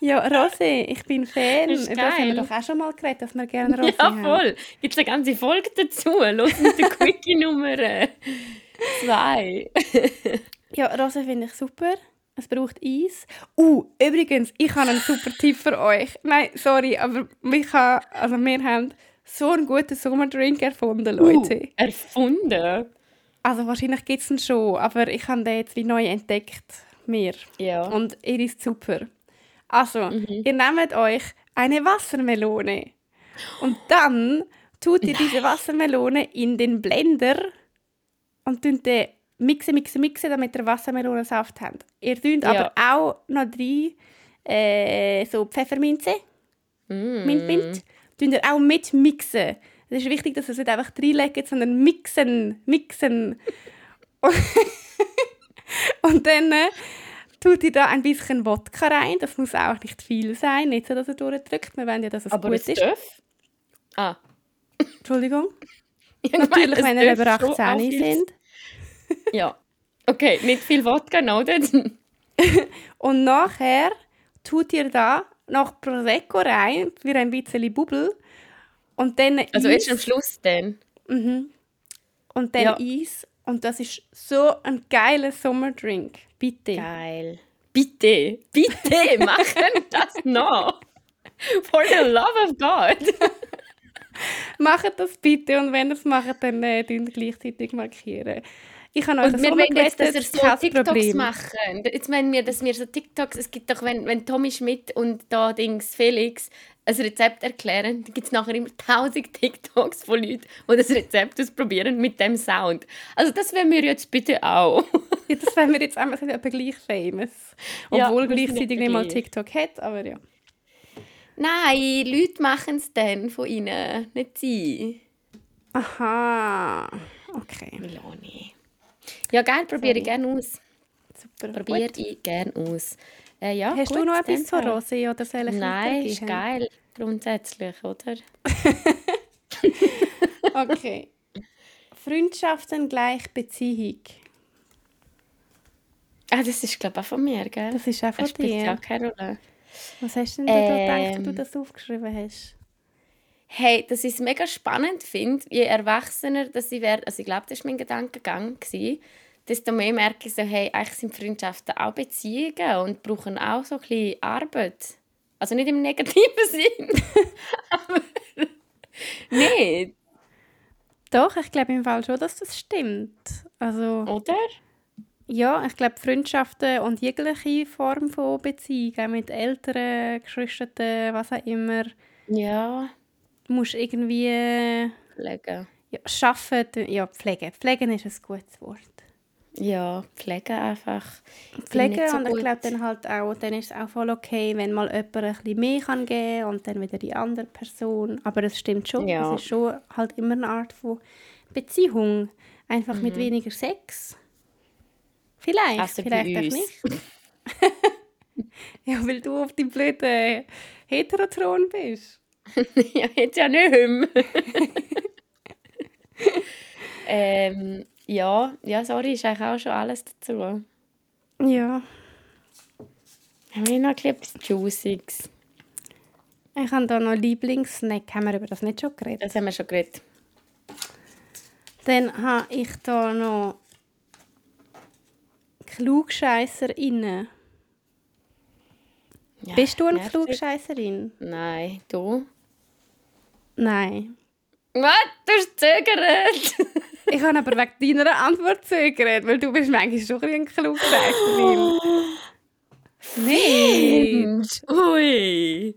Ja, Rosé, ich bin Fan. Das Über das haben wir doch auch schon mal geredet, dass wir gerne Rosé ja, haben. Ja, voll. Gibt es eine ganze Folge dazu? Los mit der Quickie Nummer 2. ja, Rosé finde ich super. Es braucht Eis. Uh, übrigens, ich habe einen super Tipp für euch. Nein, sorry, aber wir, haben, also wir haben so einen guten Sommerdrink erfunden, uh, Leute. Uh, erfunden? Also wahrscheinlich gibt es ihn schon, aber ich habe den jetzt neu entdeckt. Mir. Ja. Und er ist super. Also, mhm. ihr nehmt euch eine Wassermelone und dann tut ihr Nein. diese Wassermelone in den Blender und tut den mixen, mixen, mixen, damit ihr Wassermelonensaft habt. Ihr tut ja. aber auch noch drei äh, so Pfefferminze, mm. Mint, Mint, tut ihr auch mit mixen. Es ist wichtig, dass ihr es nicht einfach reinlegt, sondern mixen, mixen. und dann äh, tut ihr da ein bisschen Wodka rein. Das muss auch nicht viel sein, nicht so, dass er durchdrückt. Wir wollen ja, dass es Aber gut es ist. Darf? Ah. Entschuldigung? Natürlich, meine, wenn ihr über 18 sind. ja. Okay, nicht viel Wodka, noted. und nachher tut ihr da noch Prosecco rein, für ein bisschen Bubble. Und dann also Eis. erst am Schluss dann? Mhm. Und dann ja. Eis. Und das ist so ein geiler Sommerdrink. Bitte. Geil. Bitte, bitte, machen das noch. For the love of God. macht das bitte und wenn ihr es macht, dann äh, gleichzeitig markieren. Ich habe euch und wir wollen jetzt, dass ihr so TikToks Problem. machen. Jetzt meinen wir, dass wir so TikToks, es gibt doch, wenn, wenn Tommy Schmidt und da Dings Felix ein Rezept erklären, dann gibt es nachher immer tausend TikToks von Leuten, die das Rezept ausprobieren mit dem Sound. Also das wollen wir jetzt bitte auch. ja, das wollen wir jetzt einfach etwa gleich famous. Obwohl ja, gleichzeitig nicht mal TikTok hat, aber ja. Nein, Leute machen es dann von ihnen, nicht sie. Aha, okay. Melanie. Ja, gerne, probiere ich gerne aus. Super. Probiere ich gerne aus. Äh, ja, Hast gut, du noch etwas von Rosé oder soll ich Nein, ist geil, grundsätzlich, oder? okay. Freundschaften gleich Beziehung. Ah, das ist, glaube ich, auch von mir, gell? Das ist auch von das spielt dir. ja keine Rolle. Was hast du denn ähm, da gedacht, du das aufgeschrieben hast? Hey, dass ich es mega spannend finde, je erwachsener dass ich werde, also ich glaube, das war mein Gedankengang, gewesen, desto mehr merke ich so, hey, eigentlich sind Freundschaften auch Beziehungen und brauchen auch so ein bisschen Arbeit. Also nicht im negativen Sinn, aber nicht. Doch, ich glaube im Fall schon, dass das stimmt. Also, Oder? Ja, ich glaube Freundschaften und jegliche Form von Beziehung, auch mit Eltern, Geschwistern, was auch immer. Ja. Du musst irgendwie... Pflegen. Ja, schaffen, ja, pflegen. Pflegen ist ein gutes Wort. Ja, pflegen einfach. Pflegen so und ich glaube dann halt auch, dann ist es auch voll okay, wenn mal jemand ein bisschen mehr kann geben und dann wieder die andere Person. Aber es stimmt schon, ja. es ist schon halt immer eine Art von Beziehung. Einfach mhm. mit weniger Sex. Vielleicht, also vielleicht auch nicht. ja, weil du auf deinem blöden Heterotron bist. ja, jetzt ja nicht ähm, ja, ja, sorry, ist eigentlich auch schon alles dazu. Ja. Haben wir noch etwas Juiciges? Ich habe da noch Lieblingssnack. Haben wir über das nicht schon geredet? Das haben wir schon geredet. Dann habe ich da noch KlugscheisserInnen. Ja, Bist du eine Klugscheisserin? Nein. Du? Nein. Was? Du hast zögert. Ich habe aber wegen deiner Antwort zögert, weil du bist manchmal schon ein Klugscheisserin. Nein. Ui.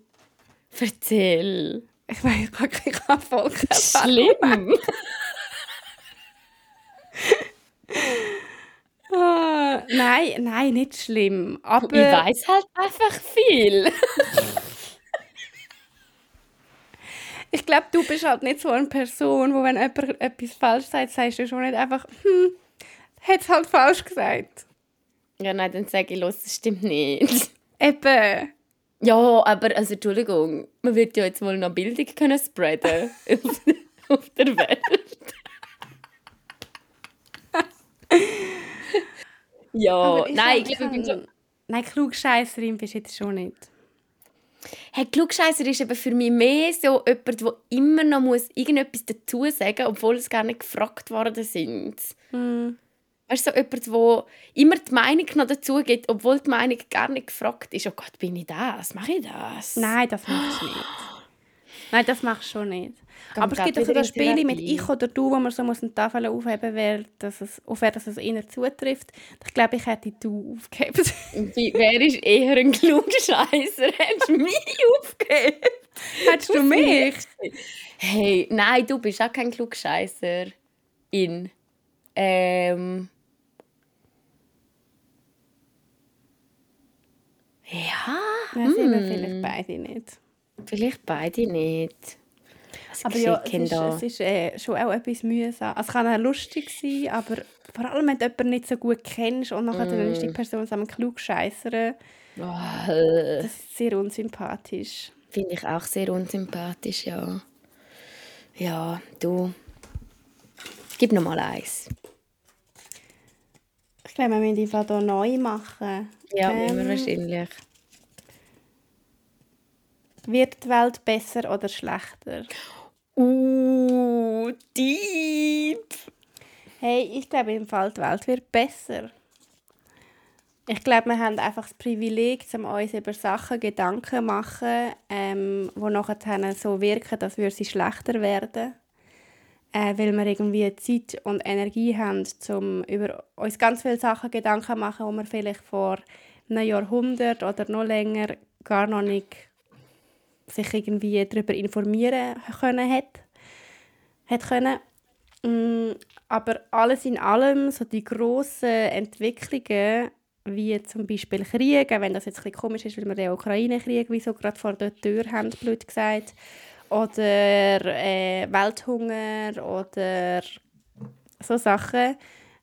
Erzähl. Ich weiß, ich kann voll Schlimm. Ah, nein, nein, nicht schlimm. Aber ich weiß halt einfach viel. Ich glaube, du bist halt nicht so eine Person, wo wenn jemand etwas falsch sagt, sagst du schon nicht einfach, hm, hat es halt falsch gesagt. Ja, nein, dann sage ich, los, das stimmt nicht. Eben. Ja, aber, also, Entschuldigung, man wird ja jetzt wohl noch Bildung können spreaden auf der Welt. Ja, nein, ich glaube, ich bin schon... Nein, Klugscheisserin bist du jetzt schon nicht. Hey, Klugscheisser ist eben für mich mehr so jemand, der immer noch muss irgendetwas dazu sagen muss, obwohl es gar nicht gefragt worden sind. Mm. Weißt du, so jemand, der immer die Meinung noch dazu gibt, obwohl die Meinung gar nicht gefragt ist. Oh Gott, bin ich das? Mache ich das? Nein, das machst du nicht. Nein, das machst du schon nicht. Aber es gibt auch so Spiele mit Ich oder Du, wo man so muss eine Tafel aufheben muss, dass es, auf wer das es eher zutrifft. Ich glaube, ich hätte Du aufgegeben. Wer ist eher ein Klugscheisser? Hättest du mich aufgegeben? Hättest du mich? Hey, nein, du bist auch kein Klugscheisser. In. Ähm. Ja. Ja, sind wir vielleicht beide nicht. Vielleicht beide nicht. Also aber ja, es ist, es ist äh, schon auch etwas mühsam. Also es kann auch lustig sein, aber vor allem, wenn du jemanden nicht so gut kennst und nachher mm. ist die Person so klug scheißern. Oh. Das ist sehr unsympathisch. Finde ich auch sehr unsympathisch, ja. Ja, du. Gib noch mal eins. Ich glaube, wir müssen die hier neu machen. Ja, ähm, immer wahrscheinlich. Wird die Welt besser oder schlechter? Uh, deep! Hey, ich glaube im Fall, die Welt wird besser. Ich glaube, wir haben einfach das Privileg, um uns über Sachen Gedanken zu machen, ähm, die nachher so wirken, dass wir sie schlechter werden. Äh, weil wir irgendwie Zeit und Energie haben, um über uns ganz viele Sachen Gedanken zu machen, die wir vielleicht vor einem Jahrhundert oder noch länger gar noch nicht sich irgendwie darüber informieren können hat, hat können. Mm, aber alles in allem, so die grossen Entwicklungen wie zum Beispiel Kriege, wenn das jetzt ein bisschen komisch ist, weil wir den Ukraine-Krieg wie so gerade vor der Tür haben, blöd gesagt, oder äh, Welthunger oder so Sachen,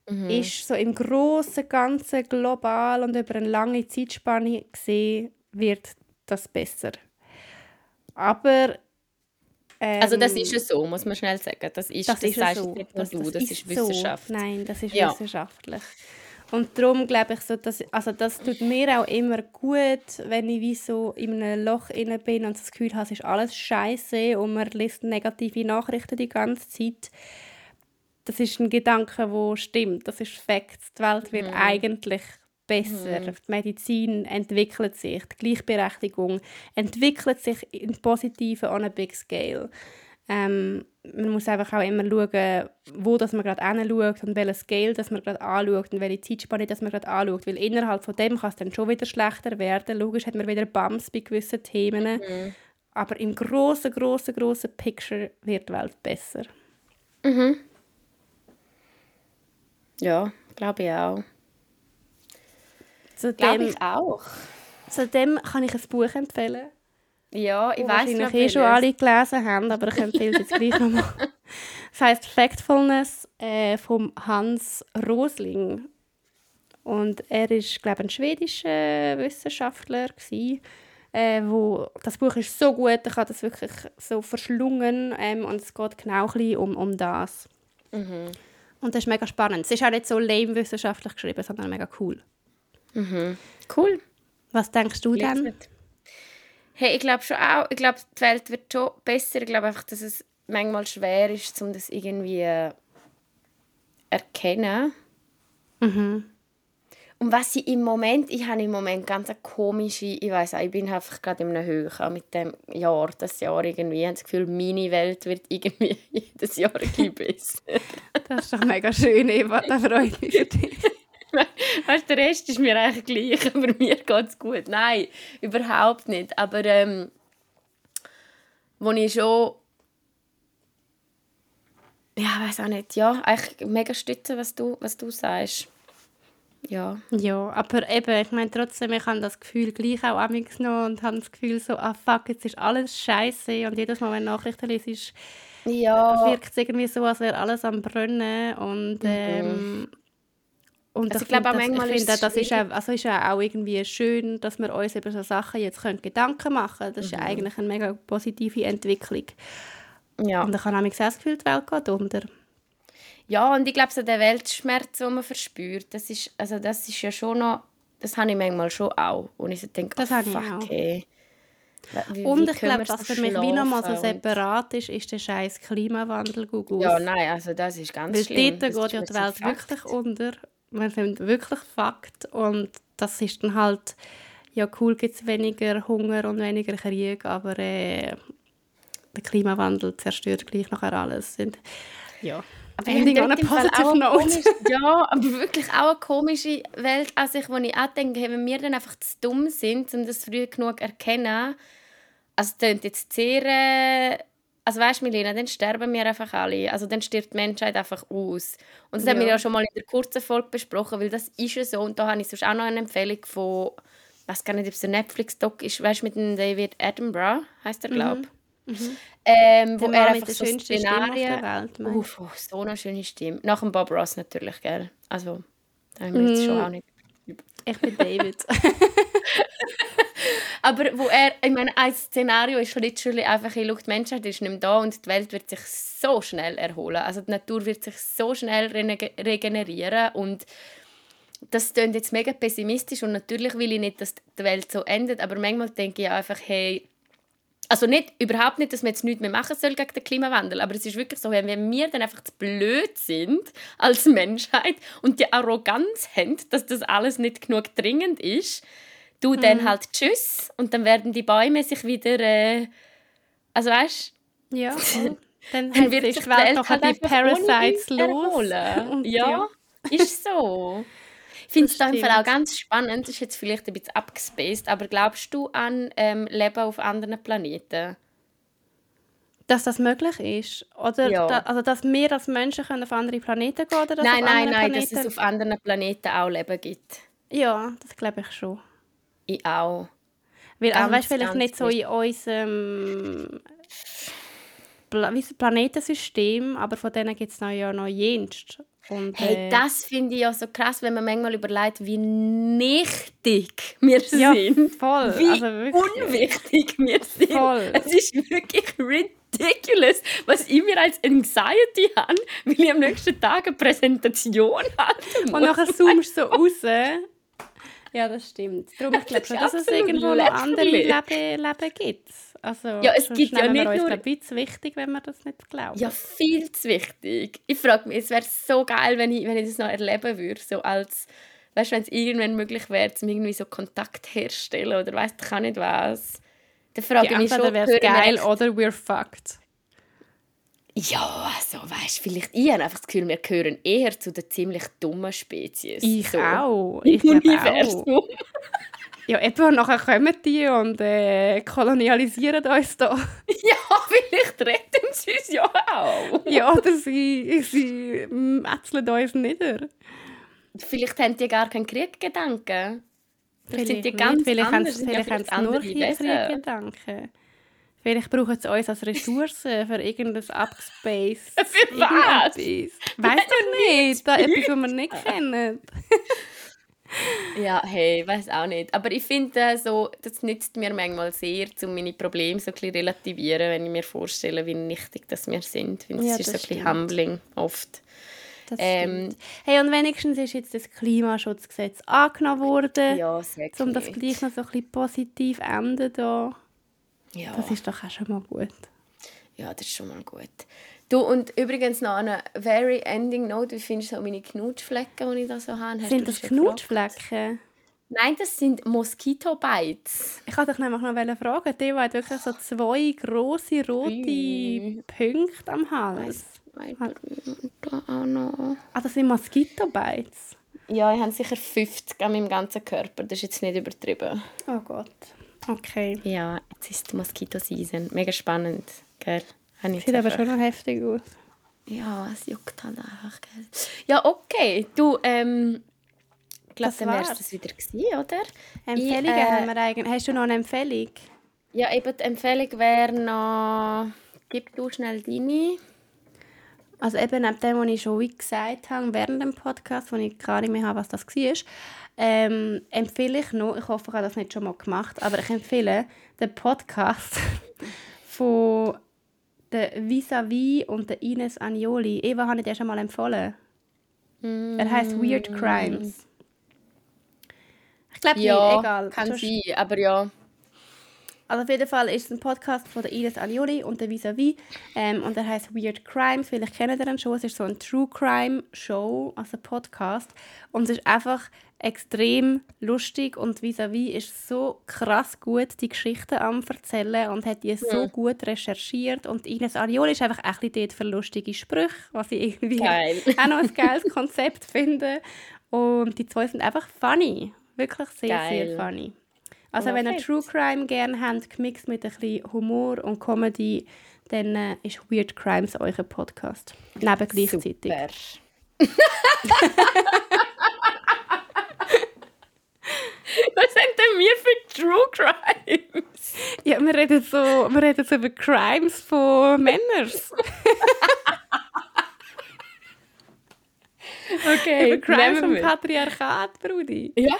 mhm. ist so im großen Ganzen global und über eine lange Zeitspanne gesehen, wird das besser. Aber ähm, also das ist ja so, muss man schnell sagen. Das ist, das, das ist so. nicht nur das, du, das, das ist, ist Wissenschaft. So. Nein, das ist ja. wissenschaftlich. Und darum glaube ich, so, dass, also das tut mir auch immer gut, wenn ich wie so in einem Loch inne bin und das Gefühl habe, es ist alles scheiße und man liest negative Nachrichten die ganze Zeit. Das ist ein Gedanke, der stimmt. Das ist Fakt. Die Welt wird mhm. eigentlich besser. Mhm. Die Medizin entwickelt sich. Die Gleichberechtigung entwickelt sich in positiven on a big scale. Ähm, man muss einfach auch immer schauen, wo das man gerade anschaut und welches Scale das man gerade anschaut und welche Zeitspanne das man gerade anschaut. Weil innerhalb von dem kann es dann schon wieder schlechter werden. Logisch hat man wieder Bums bei gewissen Themen. Mhm. Aber im grossen, grossen, grossen Picture wird die Welt besser. Mhm. Ja, glaube ich auch. Glaube ich auch. Zudem kann ich ein Buch empfehlen. Ja, ich weiß nicht, ob eh schon alle gelesen haben, aber ich empfehle es jetzt gleich nochmal. Es heißt Factfulness äh, von Hans Rosling. Und er ist, glaube ich, ein schwedischer Wissenschaftler gewesen, äh, wo das Buch ist so gut, ich habe das wirklich so verschlungen ähm, und es geht genau ein um, um das. Mhm. Und das ist mega spannend. Es ist auch nicht so lame wissenschaftlich geschrieben, sondern mega cool. Mhm. Cool. Was denkst du denn? Hey, ich glaube schon auch, ich glaube, die Welt wird schon besser. Ich glaube einfach, dass es manchmal schwer ist, um das irgendwie äh, erkennen. Mhm. Und was ich im Moment, ich habe im Moment ganz eine komische, ich weiß ich bin einfach gerade in einem Höch, mit dem Jahr, das Jahr irgendwie, ich habe das Gefühl, meine Welt wird irgendwie jedes Jahr ein bisschen besser. das ist doch mega schön, Eva, da freue ich mich für dich. weißt, der Rest ist mir eigentlich gleich, aber mir geht es gut. Nein, überhaupt nicht. Aber ähm, wo ich schon ja, weiß auch nicht. Ja, eigentlich mega stützen, was du, was du sagst. Ja. Ja, aber eben, ich meine trotzdem, ich habe das Gefühl gleich auch amigs noch und habe das Gefühl so, ah fuck, jetzt ist alles scheiße und jedes Mal, wenn Nachrichten liest, ja. wirkt es irgendwie so, als wäre alles am Brennen und mhm. Und also ich, glaube auch manchmal ich finde, das ist auch, also ist auch irgendwie schön, dass wir uns über so Sachen jetzt können Gedanken machen können. Das mhm. ist ja eigentlich eine mega positive Entwicklung. Ja. Und ich habe auch das Gefühl, die Welt geht unter. Ja, und ich glaube, so der Weltschmerz, den man verspürt, das ist, also das ist ja schon noch, das habe ich manchmal schon auch. Und ich so denke, das habe ich auch. Hey, wie, und ich glaube, was für mich wie nochmal so separat ist, ist der scheiß Klimawandel. Ja, nein, also das ist ganz Weil schlimm. Weil dort geht ja die Welt Fakt. wirklich unter man findet wirklich Fakt und das ist dann halt, ja cool gibt es weniger Hunger und weniger Krieg, aber äh, der Klimawandel zerstört gleich nachher alles. Und, ja. Aber Ending on a positive note. Ja, aber wirklich auch eine komische Welt an sich, wo ich auch denke, wenn wir dann einfach zu dumm sind, um das früh genug zu erkennen, also es klingt jetzt sehr äh, also weißt du, Milena, dann sterben wir einfach alle. Also dann stirbt die Menschheit einfach aus. Und das ja. haben wir ja schon mal in der kurzen Folge besprochen, weil das ist ja so. Und da habe ich sonst auch noch eine Empfehlung von, ich weiß gar nicht, ob es ein Netflix-Doc ist, weißt du, mit dem David Attenborough, heißt er, glaube ich. Mhm. Mhm. Ähm, wo er einfach so Szenarien... Welt, Uff, oh, so eine schöne Stimme. Nach dem Bob Ross natürlich, gell? Also, da haben wir jetzt schon mhm. auch nicht... Ich bin David. Aber wo er, ich meine, ein Szenario ist literally einfach, ich schaue, die Menschheit ist nicht mehr da und die Welt wird sich so schnell erholen. Also die Natur wird sich so schnell regenerieren und das klingt jetzt mega pessimistisch und natürlich will ich nicht, dass die Welt so endet, aber manchmal denke ich einfach, hey, also nicht, überhaupt nicht, dass man jetzt nichts mehr machen soll gegen den Klimawandel, aber es ist wirklich so, wenn wir dann einfach zu blöd sind als Menschheit und die Arroganz haben, dass das alles nicht genug dringend ist, du mhm. dann halt Tschüss und dann werden die Bäume sich wieder, äh, also weißt du? Ja, dann, dann wird sich die Welt noch halt die Parasites los. ja, ja, ist so. Ich finde es da Fall auch ganz spannend, das ist jetzt vielleicht ein bisschen abgespaced, aber glaubst du an ähm, Leben auf anderen Planeten? Dass das möglich ist? Oder ja. da, also, dass wir als Menschen können auf andere Planeten gehen? Oder nein, nein, nein, Planeten... dass es auf anderen Planeten auch Leben gibt. Ja, das glaube ich schon. Ich auch. Weil, also, weißt, vielleicht nicht so in unserem Pla Planetensystem, aber von denen gibt es noch, ja noch jenst. Und, hey, äh, das finde ich ja so krass, wenn man manchmal überlegt, wie nichtig wir ja, sind. voll. Wie also unwichtig wir sind. Voll. Es ist wirklich ridiculous, was ich mir als Anxiety habe, weil ich am nächsten Tag eine Präsentation habe. Und nachher zoomst du so raus ja, das stimmt. Darum ich glaube schon, dass es irgendwo noch andere Leben, Leben gibt. Also, ja, es gibt ja nicht wir nur... ein bisschen wichtig, wenn wir das nicht glauben. Ja, viel zu wichtig. Ich frage mich, es wäre so geil, wenn ich, wenn ich das noch erleben würde, so als, weißt du, wenn es irgendwann möglich wäre, zum irgendwie so Kontakt herstellen oder weißt du, kann nicht was. Dann frage ich mich schon, wäre es geil oder we're fucked. Ja, so weißt vielleicht ich habe einfach das Gefühl, wir gehören eher zu den ziemlich dummen Spezies. Ich so. auch. Ich Universum. Auch. Ja, etwa nachher kommen die und äh, kolonialisieren uns da. Ja, vielleicht retten sie uns ja auch. ja, oder sie, sie metzeln uns nieder. Vielleicht haben die gar keinen Krieggedanken. Vielleicht, vielleicht sind die ganz nicht. Vielleicht anders. Haben, vielleicht haben sie nur Krieggedanken. Vielleicht brauchen sie uns als Ressourcen für irgendein Upspace. Für was? Weißt du nicht? Da etwas, was wir nicht kennen. ja, hey, weiß auch nicht. Aber ich finde, so, das nützt mir manchmal sehr, um meine Probleme so ein bisschen relativieren, wenn ich mir vorstelle, wie nichtig das wir sind. Ich ja, ist so ein bisschen humbling oft. Ähm, hey, und wenigstens ist jetzt das Klimaschutzgesetz angenommen worden. Ja, sehr Um das gleich noch so ein bisschen positiv enden da. Ja. Das ist doch auch schon mal gut. Ja, das ist schon mal gut. Du, und übrigens noch eine very ending note. Wie findest du so meine Knutschflecken, die ich da so habe? Hast sind das Knutschflecken? Nein, das sind Mosquito-Bites. Ich wollte dich nämlich noch fragen. Die hat wirklich so zwei grosse rote. Punkte am Hals. Weiter, da auch noch. Ah, das sind Mosquito-Bites? Ja, ich habe sicher 50 an meinem ganzen Körper. Das ist jetzt nicht übertrieben. Oh Gott. Okay. Ja, jetzt ist die Mosquito-Season. Mega spannend, gell? Sieht aber schon noch heftig aus. Ja, es juckt halt einfach, gell? Ja, okay. Du, ähm... Ich glaube, dann wär's das wieder gewesen, oder? Empfehlungen ich, äh, haben wir eigentlich. Hast du noch eine Empfehlung? Ja, eben die Empfehlung wäre noch... Gib du schnell deine. Also eben neben dem, was ich schon gesagt habe, während dem Podcast, wo ich gar nicht mehr habe, was das war, ähm, empfehle ich noch, ich hoffe, ich habe das nicht schon mal gemacht, aber ich empfehle den Podcast von der Vis-a-vis und der Ines Agnoli. Eva habe ich dir schon mal empfohlen. Mm. Er heißt Weird Crimes. Ich glaube ja, nicht, egal. kann sein, aber ja. Also auf jeden Fall ist es ein Podcast von der Ines Agnoli und der Vis-a-vis ähm, und er heißt Weird Crimes. Vielleicht kennt ihr ihn schon. Es ist so ein True Crime Show, also Podcast und es ist einfach extrem lustig und vis-à-vis -vis ist so krass gut die Geschichten am erzählen und hat die so gut recherchiert und Ines Arioli ist einfach ein bisschen dort für lustige Sprüche, was ich irgendwie Geil. auch noch ein geiles Konzept finde und die zwei sind einfach funny, wirklich sehr, Geil. sehr funny. Also wenn ihr True Crime gerne habt, gemixt mit ein bisschen Humor und Comedy, dann äh, ist Weird Crimes euer Podcast. Neben gleichzeitig. Super. Was sind denn wir für True Crimes? Ja, wir reden so, wir reden so über Crimes von Männern. Okay, über Crimes vom Patriarchat, Brudi. Ja,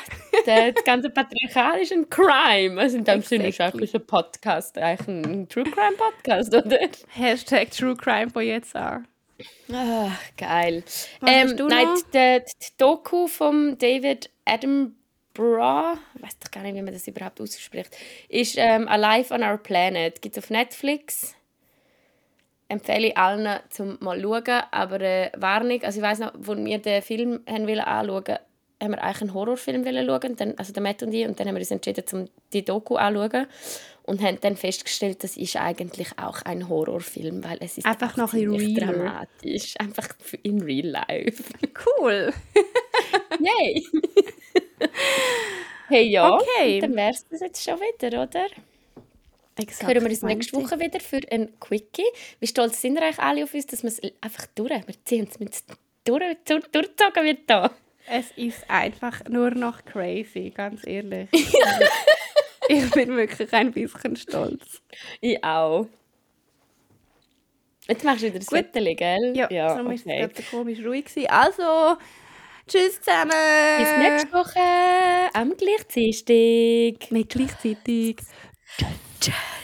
das ganze Patriarchat ist ein Crime. Also in dem exactly. Sinne ist eigentlich ein Podcast eigentlich ein True Crime Podcast, oder? Hashtag True Crime von jetzt an. Ah, geil. Ähm, nein, die, die Doku von David Adam Bra, ich weiß doch gar nicht, wie man das überhaupt ausspricht, ist ähm, Alive on Our Planet. Gibt es auf Netflix. Empfehle ich allen zum mal schauen, aber äh, Warnung, also ich weiß noch, als wir den Film haben wollen anschauen, haben wir eigentlich einen Horrorfilm schauen, dann, also der Matt und ich, und dann haben wir uns entschieden, zum die Doku anzuschauen und haben dann festgestellt, das ist eigentlich auch ein Horrorfilm, weil es ist einfach noch real. dramatisch, einfach in real life. Cool. Yay. hey, ja, okay. dann wäre es das jetzt schon wieder, oder? Exakt, hören wir uns nächste Woche wieder für ein Quickie. Wie stolz sind wir eigentlich alle auf uns, dass wir es einfach durch, wir ziehen es durch, durch, durchgezogen wird da. Es ist einfach nur noch crazy, ganz ehrlich. ich bin wirklich ein bisschen stolz. Ich auch. Jetzt machst du wieder das Wetter, gell? Ja, ja darum okay. war es komisch ruhig. Gewesen. Also, tschüss zusammen! Bis nächste Woche am gleichzeitig. Nicht gleichzeitig. Tschüss.